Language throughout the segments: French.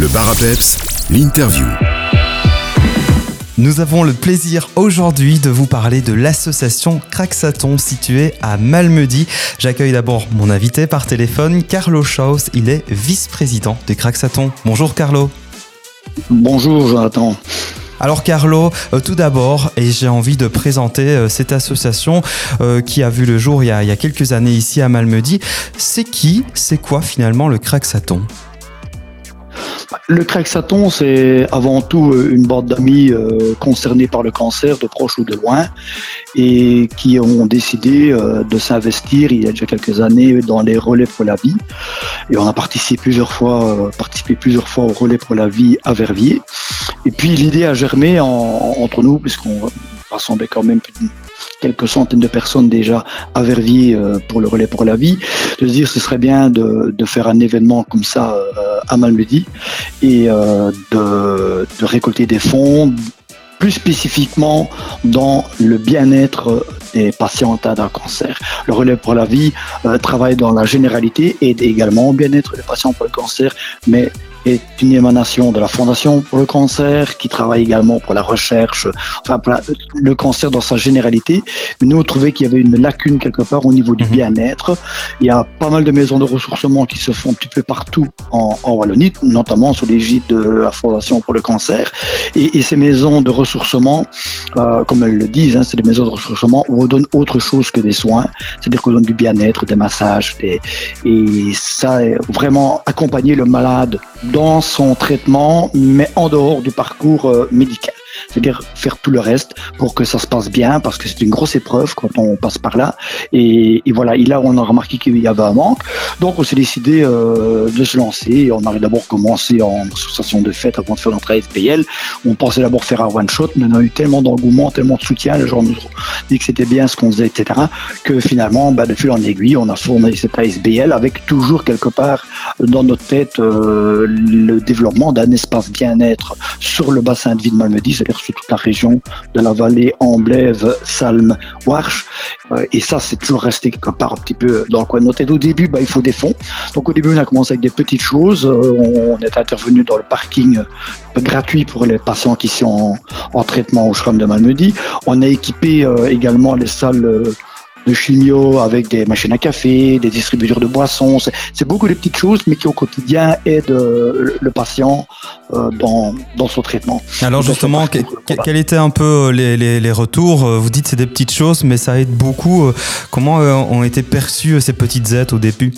Le bar à peps, l'interview. Nous avons le plaisir aujourd'hui de vous parler de l'association Craxaton située à Malmedy. J'accueille d'abord mon invité par téléphone, Carlo Schaus. Il est vice-président de Craxaton. Bonjour Carlo. Bonjour Jonathan. Alors Carlo, euh, tout d'abord, et j'ai envie de présenter euh, cette association euh, qui a vu le jour il y a, il y a quelques années ici à Malmedy. C'est qui? C'est quoi finalement le Craxaton? Le Craxaton, c'est avant tout euh, une bande d'amis euh, concernés par le cancer, de proche ou de loin, et qui ont décidé euh, de s'investir il y a déjà quelques années dans les relais pour la vie. Et on a participé plusieurs fois, participé plusieurs fois au relais pour la vie à Verviers. Et puis l'idée a germé en- entre nous, puisqu'on rassemblait quand même quelques centaines de personnes déjà à Verviers pour le relais pour la vie, de se dire ce serait bien de, faire un événement comme ça à Malmedy et euh, de, récolter des fonds plus spécifiquement dans le bien-être des patients atteints d'un cancer. Le relais pour la vie euh, travaille dans la généralité et également au bien-être des patients pour le cancer, mais est une émanation de la Fondation pour le cancer, qui travaille également pour la recherche, enfin pour la- le cancer dans sa généralité. Mais nous, on trouvait qu'il y avait une lacune quelque part au niveau du Mhm. bien-être. Il y a pas mal de maisons de ressourcement qui se font un petit peu partout en, en Wallonie, notamment sous l'égide de la Fondation pour le cancer. Et, et ces maisons de ressourcement, euh, comme elles le disent, hein, c'est des maisons de ressourcement où on donne autre chose que des soins, c'est-à-dire qu'on donne du bien-être, des massages, des, et ça, vraiment accompagner le malade dans son traitement, mais en dehors du parcours euh, médical. C'est-à-dire faire tout le reste pour que ça se passe bien, parce que c'est une grosse épreuve quand on passe par là. Et, voilà, et là, on a remarqué qu'il y avait un manque. Donc, on s'est décidé euh, de se lancer. On avait d'abord commencé en association de fête avant de faire notre ASPL. On pensait d'abord faire un one-shot, mais on a eu tellement d'engouement, tellement de soutien, les gens nous ont dit que c'était bien ce qu'on faisait, etc., que finalement, bah, de fil en aiguille, on a fourni cette ASBL avec toujours quelque part dans notre tête euh, le développement d'un espace bien-être sur le bassin de vie de sur toute la région de la vallée Amblève, Salm, Warche. Euh, et ça, c'est toujours resté quelque part un petit peu dans le coin de notre tête. Au début, bah, il faut des fonds. Donc au début, on a commencé avec des petites choses. Euh, on, est intervenu dans le parking euh, gratuit pour les patients qui sont en, en traitement au SRAM de Malmedy. On a équipé également les salles de chimio avec des machines à café, des distributeurs de boissons. C'est- beaucoup de petites choses, mais qui au quotidien aident euh, le patient euh, dans, dans son traitement. Alors Dans justement, que- quels étaient un peu euh, les, les- les retours? Vous dites c'est des petites choses, mais ça aide beaucoup. Comment ont été perçues ces petites aides au début?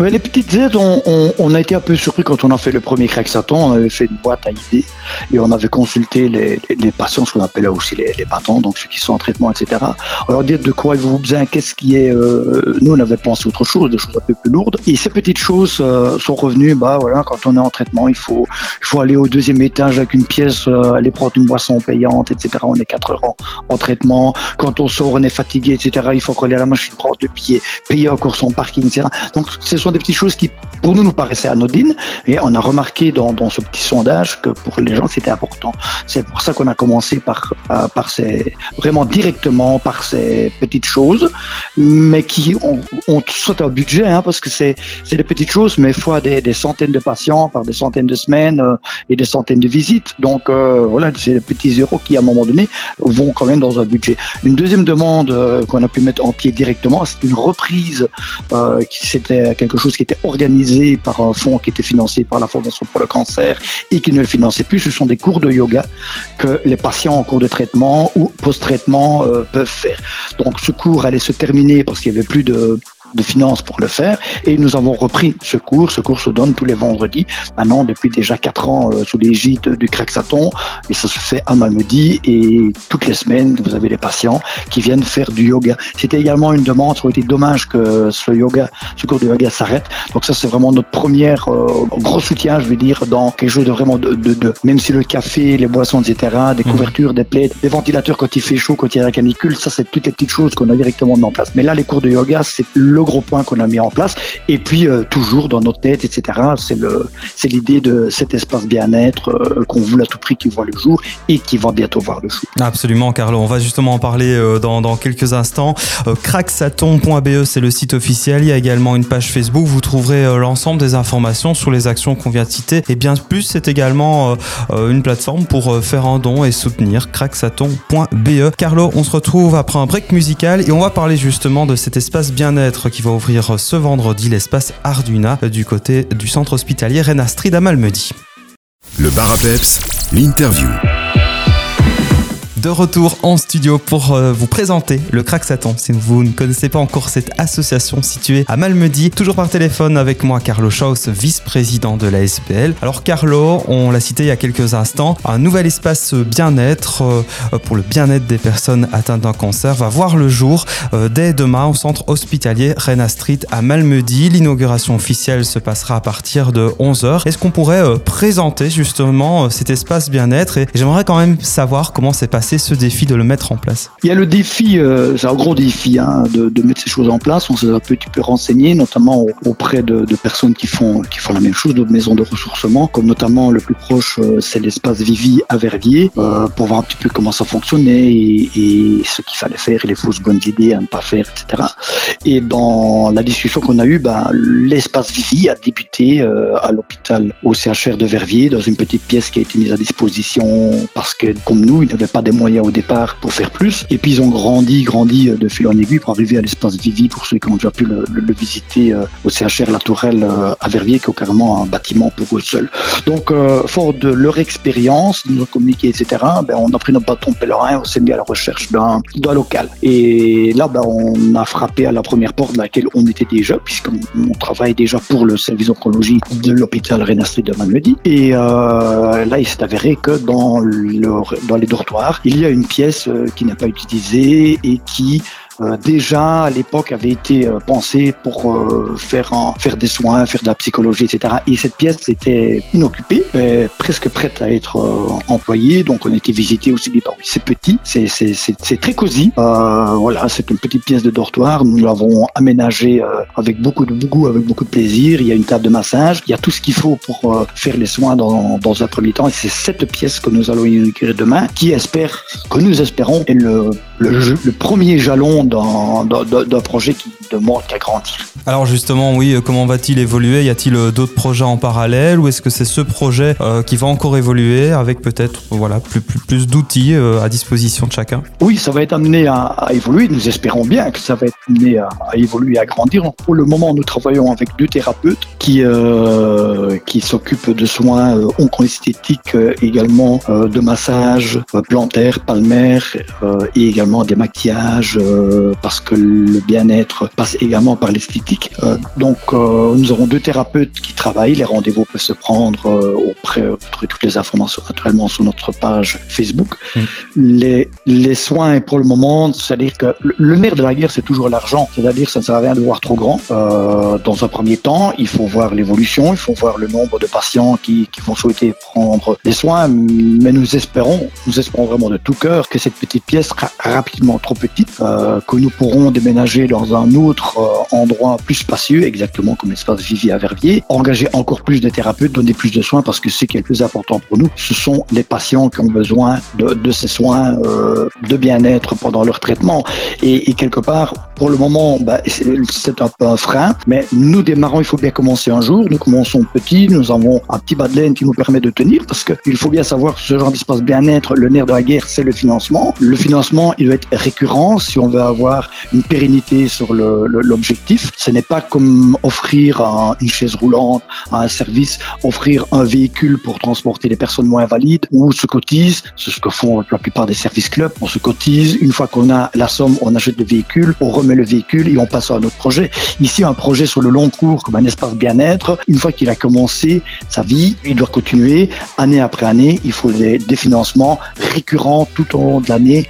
Mais les petites aides, on, on- on a été un peu surpris quand on a fait le premier Craxaton. On avait fait une boîte à idées et on avait consulté les, les, les patients, ce qu'on appelait aussi les, les donc ceux qui sont en traitement, etc. Leur dit de quoi ont besoin, qu'est-ce qui est. euh, nous, on avait pensé autre chose, des choses un peu plus lourdes. Et ces petites choses euh, sont revenues. Bah voilà, quand on est en traitement, il faut, il faut aller au deuxième étage avec une pièce, euh, aller prendre une boisson payante, etc. On est quatre heures en, en traitement. Quand on sort, on est fatigué, etc. Il faut coller à la machine, prendre le pied, payer encore son parking, etc. Donc, sont des petites choses qui, pour nous, nous paraissaient anodines. Et on a remarqué dans, ce petit sondage que pour les gens, c'était important. C'est pour ça qu'on a commencé par, euh, par ces, vraiment directement par ces petites choses, mais qui ont, ont soit un budget, hein, parce que c'est, des petites choses, mais fois des, centaines de patients par des centaines de semaines euh, et des centaines de visites. Donc, euh, voilà, c'est des petits euros qui, à un moment donné, vont quand même dans un budget. Une deuxième demande qu'on a pu mettre en pied directement, c'est une reprise qui c'était quelque chose qui était organisé par un fonds qui était financé par la Fondation pour le cancer et qui ne le finançait plus. Ce sont des cours de yoga que les patients en cours de traitement ou post-traitement euh, peuvent faire. Donc ce cours allait se terminer parce qu'il y avait plus de de finances pour le faire et nous avons repris ce cours. Ce cours se donne tous les vendredis maintenant depuis déjà quatre ans euh, sous l'égide du Craxaton et ça se fait à Malmedy et toutes les semaines vous avez des patients qui viennent faire du yoga. C'était également une demande, ça aurait été dommage que ce yoga, ce cours de yoga s'arrête. Donc ça c'est vraiment notre première euh, gros soutien, je veux dire, dans quelque chose de vraiment de, de, de même si le café, les boissons, etc., des Mhm. couvertures, des plaids, des ventilateurs quand il fait chaud, quand il y a la canicule, ça c'est toutes les petites choses qu'on a directement mis en place. Mais là les cours de yoga c'est le gros point qu'on a mis en place. Et puis, toujours dans notre tête, etc., c'est le, c'est l'idée de cet espace bien-être qu'on voulait à tout prix qui voit le jour et qui va bientôt voir le jour. Absolument, Carlo. On va justement en parler dans, dans quelques instants. cracksaton.be, c'est le site officiel. Il y a également une page Facebook. Vous trouverez l'ensemble des informations sur les actions qu'on vient de citer. Et bien plus, c'est également une plateforme pour faire un don et soutenir cracksaton.be. Carlo, on se retrouve après un break musical et on va parler justement de cet espace bien-être qui va ouvrir ce vendredi, l'espace Arduina du côté du centre hospitalier Rennes Street à Malmedy. Le bar à peps, l'interview de retour en studio pour euh, vous présenter le Crack Satan. Si vous ne connaissez pas encore cette association située à Malmedy, toujours par téléphone avec moi, Carlo Schaus, vice-président de la SPL. Alors Carlo, on l'a cité il y a quelques instants, un nouvel espace bien-être euh, pour le bien-être des personnes atteintes d'un cancer va voir le jour euh, dès demain au centre hospitalier Rena Street à Malmedy. L'inauguration officielle se passera à partir de 11h. Est-ce qu'on pourrait présenter justement cet espace bien-être? Et j'aimerais quand même savoir comment s'est passé ce défi de le mettre en place Il y a le défi, euh, c'est un gros défi hein, de, mettre ces choses en place. On s'est un petit peu renseigné, notamment auprès de, personnes qui font, la même chose, de maisons de ressourcement, comme notamment le plus proche, euh, c'est l'espace Vivi à Verviers, euh, pour voir un petit peu comment ça fonctionnait et, ce qu'il fallait faire et les fausses bonnes idées à ne pas faire, etc. Et dans la discussion qu'on a eue, ben, l'espace Vivi a débuté à l'hôpital au CHR de Verviers, dans une petite pièce qui a été mise à disposition parce que, comme nous, il n'avait pas des moyens au départ pour faire plus. Et puis ils ont grandi, grandi euh, de fil en aiguille pour arriver à l'espace Vivi, pour ceux qui ont déjà pu le, visiter euh, au CHR La Tourelle euh, à Verviers, qui est carrément un bâtiment pour eux seuls. Donc, fort de leur expérience, de nous communiquer, etc., ben, on a pris notre bâton pèlerin, on s'est mis à la recherche d'un local. Et là, ben, on a frappé à la première porte de laquelle on était déjà, puisqu'on travaille déjà pour le service oncologie de l'hôpital Rénastri de Malmedy. Et là, il s'est avéré que dans, le, dans les dortoirs, il y a une pièce euh, qui n'a pas utilisée et qui euh, déjà à l'époque avait été euh, pensé pour euh, faire faire des soins, faire de la psychologie, etc. Et cette pièce était inoccupée, presque prête à être employée. Donc on été visité aussi des oui, c'est petit, c'est c'est très cosy. voilà, c'est une petite pièce de dortoir. Nous l'avons aménagée avec beaucoup de goût, avec beaucoup de plaisir. Il y a une table de massage, il y a tout ce qu'il faut pour faire les soins dans, dans un premier temps. Et c'est cette pièce que nous allons inaugurer demain, qui espère, que nous espérons, est le le, jeu, le premier jalon d'un projet qui demande qu'à grandir. Alors justement, oui, euh, comment va-t-il évoluer? Y a-t-il euh, d'autres projets en parallèle ou est-ce que c'est ce projet euh, qui va encore évoluer avec peut-être voilà plus, plus, plus d'outils à disposition de chacun? Oui, ça va être amené à, évoluer. Nous espérons bien que ça va être amené à, évoluer, à grandir. Pour le moment, nous travaillons avec deux thérapeutes qui qui s'occupent de soins onco-esthétiques, également de massage plantaire, palmaire et également des maquillages parce que le bien-être passe également par l'esthétique. Euh, donc euh, nous aurons deux thérapeutes qui travaillent. Les rendez-vous peuvent se prendre euh, auprès de toutes les informations naturellement sur notre page Facebook. Mm. Les, les soins pour le moment, c'est-à-dire que le nerf de la guerre, c'est toujours l'argent. C'est-à-dire que ça ne sert à rien de voir trop grand. dans un premier temps, il faut voir l'évolution, il faut voir le nombre de patients qui, qui vont souhaiter prendre des soins. Mais nous espérons, nous espérons vraiment de tout cœur que cette petite pièce sera rapidement trop petite, que nous pourrons déménager dans un autre euh, endroit plus spacieux, exactement comme l'espace Vivi à Verviers, engager encore plus de thérapeutes, donner plus de soins parce que ce qui est le plus important pour nous, ce sont les patients qui ont besoin de, ces soins euh, de bien-être pendant leur traitement. Et, et, quelque part, pour le moment, bah, c'est un peu un frein, mais nous démarrons, il faut bien commencer un jour. Nous commençons petit, nous avons un petit bas de laine qui nous permet de tenir parce qu'il faut bien savoir que ce genre d'espace bien-être, le nerf de la guerre, c'est le financement. Le financement, doit être récurrent si on veut avoir une pérennité sur l'objectif. Ce n'est pas comme offrir une chaise roulante à un service, offrir un véhicule pour transporter les personnes moins valides ou se cotise. C'est ce que font la plupart des services clubs. On se cotise. Une fois qu'on a la somme, on achète le véhicule, on remet le véhicule et on passe à un autre projet. Ici, un projet sur le long cours, comme un espace bien-être, une fois qu'il a commencé sa vie, il doit continuer année après année. Il faut des, financements récurrents tout au long de l'année,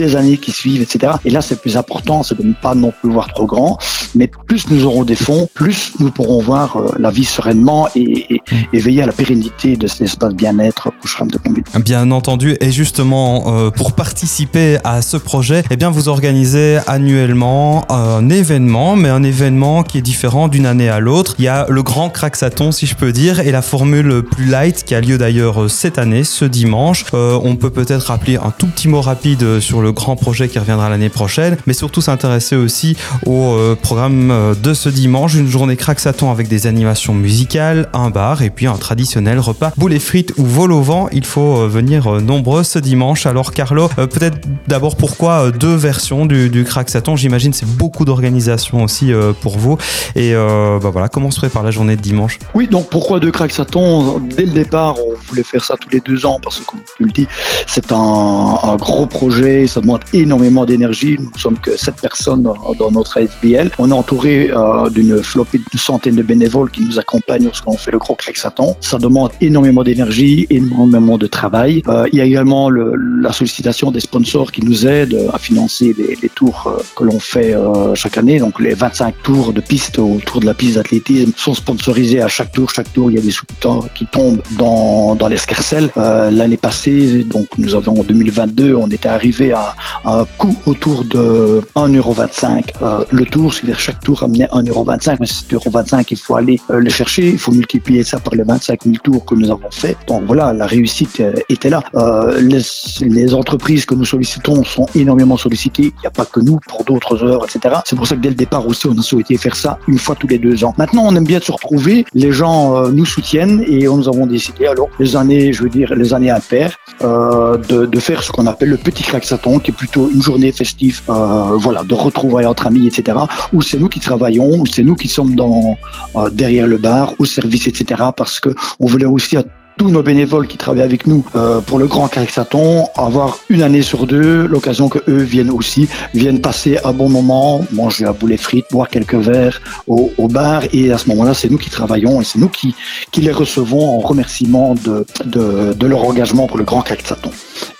des années qui suivent, etc. Et là, c'est plus important, c'est de ne pas non plus voir trop grand, mais plus nous aurons des fonds, plus nous pourrons voir euh, la vie sereinement et, veiller à la pérennité de cet espace bien-être Coucheram de Combine. Bien entendu, et justement, euh, pour participer à ce projet, eh bien, vous organisez annuellement un événement, mais un événement qui est différent d'une année à l'autre. Il y a le grand Craxaton, si je peux dire, et la formule plus light qui a lieu d'ailleurs cette année, ce dimanche. Euh, on peut peut-être rappeler un tout petit mot rapide sur le grand projet qui reviendra l'année prochaine, mais surtout s'intéresser aussi au euh, programme euh, de ce dimanche, une journée Craxaton avec des animations musicales, un bar et puis un traditionnel repas boulet frites ou vol au vent. Il faut venir nombreux ce dimanche. Alors Carlo, peut-être d'abord pourquoi deux versions du, du Craxaton J'imagine c'est beaucoup d'organisation aussi pour vous. Et bah voilà, comment se prépare la journée de dimanche? Oui, donc pourquoi deux Craxaton Dès le départ, on voulait faire ça tous les deux ans parce que comme tu le dis, c'est un, un, gros projet, ça demande énormément d'énergie. Nous ne sommes que sept personnes dans, notre SBL. On est entouré euh, d'une flopée de centaines de bénévoles qui nous accompagnent lorsqu'on fait le gros Craxaton. Ça demande énormément d'énergie, énormément de travail. Euh, il y a également le, la sollicitation des sponsors qui nous aident à financer les, tours euh, que l'on fait chaque année. Donc les 25 tours de piste autour de la piste d'athlétisme sont sponsorisés à chaque tour. Chaque tour, il y a des sous qui tombent dans, dans l'escarcelle. L'année passée, donc nous avons en 2022, on était arrivé à un coût autour de 1,25€ euh, le tour, c'est-à-dire chaque tour amenait 1,25€, mais cet 1,25€, il faut aller euh, le chercher, il faut multiplier ça par les 25 000 tours que nous avons fait. Donc voilà, la réussite euh, était là. Euh, les, entreprises que nous sollicitons sont énormément sollicitées, il n'y a pas que nous, pour d'autres heures, etc. C'est pour ça que dès le départ aussi, on a souhaité faire ça une fois tous les deux ans. Maintenant, on aime bien se retrouver, les gens euh, nous soutiennent et nous avons décidé, alors les années, je veux dire, les années impaires, de, de, faire ce qu'on appelle le petit craxaton, qui est plutôt une journée festive, euh, voilà, de retrouvailles entre amis, etc. Où c'est nous qui travaillons, où c'est nous qui sommes dans euh, derrière le bar, au service, etc. Parce que on voulait aussi à tous nos bénévoles qui travaillent avec nous euh, pour le Grand Craxaton, avoir une année sur deux l'occasion que eux viennent aussi, viennent passer un bon moment, manger un boulet frites, boire quelques verres au, bar. Et à ce moment-là, c'est nous qui travaillons et c'est nous qui, les recevons en remerciement de, leur engagement pour le Grand Craxaton.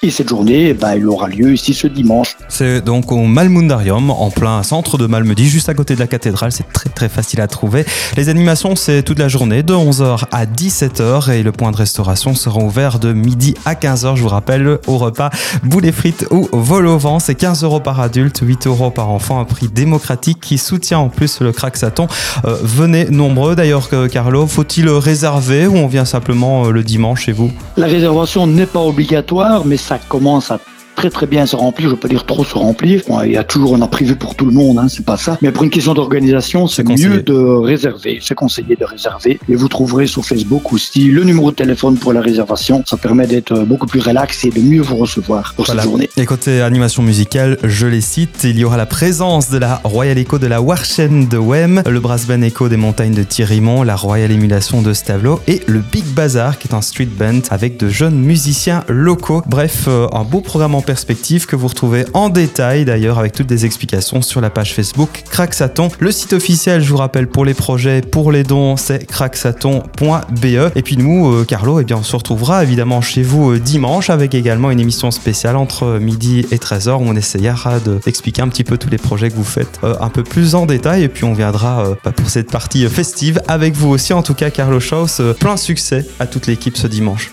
Et cette journée, ben, elle aura lieu ici ce dimanche. C'est donc au Malmundarium, en plein centre de Malmedy, juste à côté de la cathédrale. C'est très très facile à trouver. Les animations, c'est toute la journée, de 11h à 17h. Et le point de restauration sera ouvert de midi à 15h. Je vous rappelle, au repas, boulet frites ou vol au vent. C'est 15 euros par adulte, 8 euros par enfant. Un prix démocratique qui soutient en plus le Craxaton. Euh, venez nombreux. D'ailleurs, Carlo, faut-il réserver ou on vient simplement euh, le dimanche chez vous? La réservation n'est pas obligatoire mais ça commence à très très bien se remplir, je peux dire trop se remplir. Bon, il y a toujours un prévu pour tout le monde, hein, c'est pas ça. Mais pour une question d'organisation, c'est mieux de réserver. C'est conseillé de réserver. Et vous trouverez sur Facebook aussi le numéro de téléphone pour la réservation. Ça permet d'être beaucoup plus relax et de mieux vous recevoir pour voilà. cette journée. Et côté animation musicale, je les cite, il y aura la présence de la Royal Echo de la Warchen de Wem, le Brass Band Echo des montagnes de Thierrymont, la Royal Émulation de Stavelot et le Big Bazar qui est un street band avec de jeunes musiciens locaux. Bref, euh, un beau programme en que vous retrouvez en détail d'ailleurs avec toutes des explications sur la page Facebook Craxaton. Le site officiel, je vous rappelle, pour les projets, pour les dons, c'est craxaton.be. Et puis nous, euh, Carlo, eh bien, on se retrouvera évidemment chez vous euh, dimanche avec également une émission spéciale entre midi et 13h où on essayera d'expliquer un petit peu tous les projets que vous faites euh, un peu plus en détail. Et puis on viendra bah, pour cette partie festive avec vous aussi. En tout cas, Carlo Schaus, plein succès à toute l'équipe ce dimanche.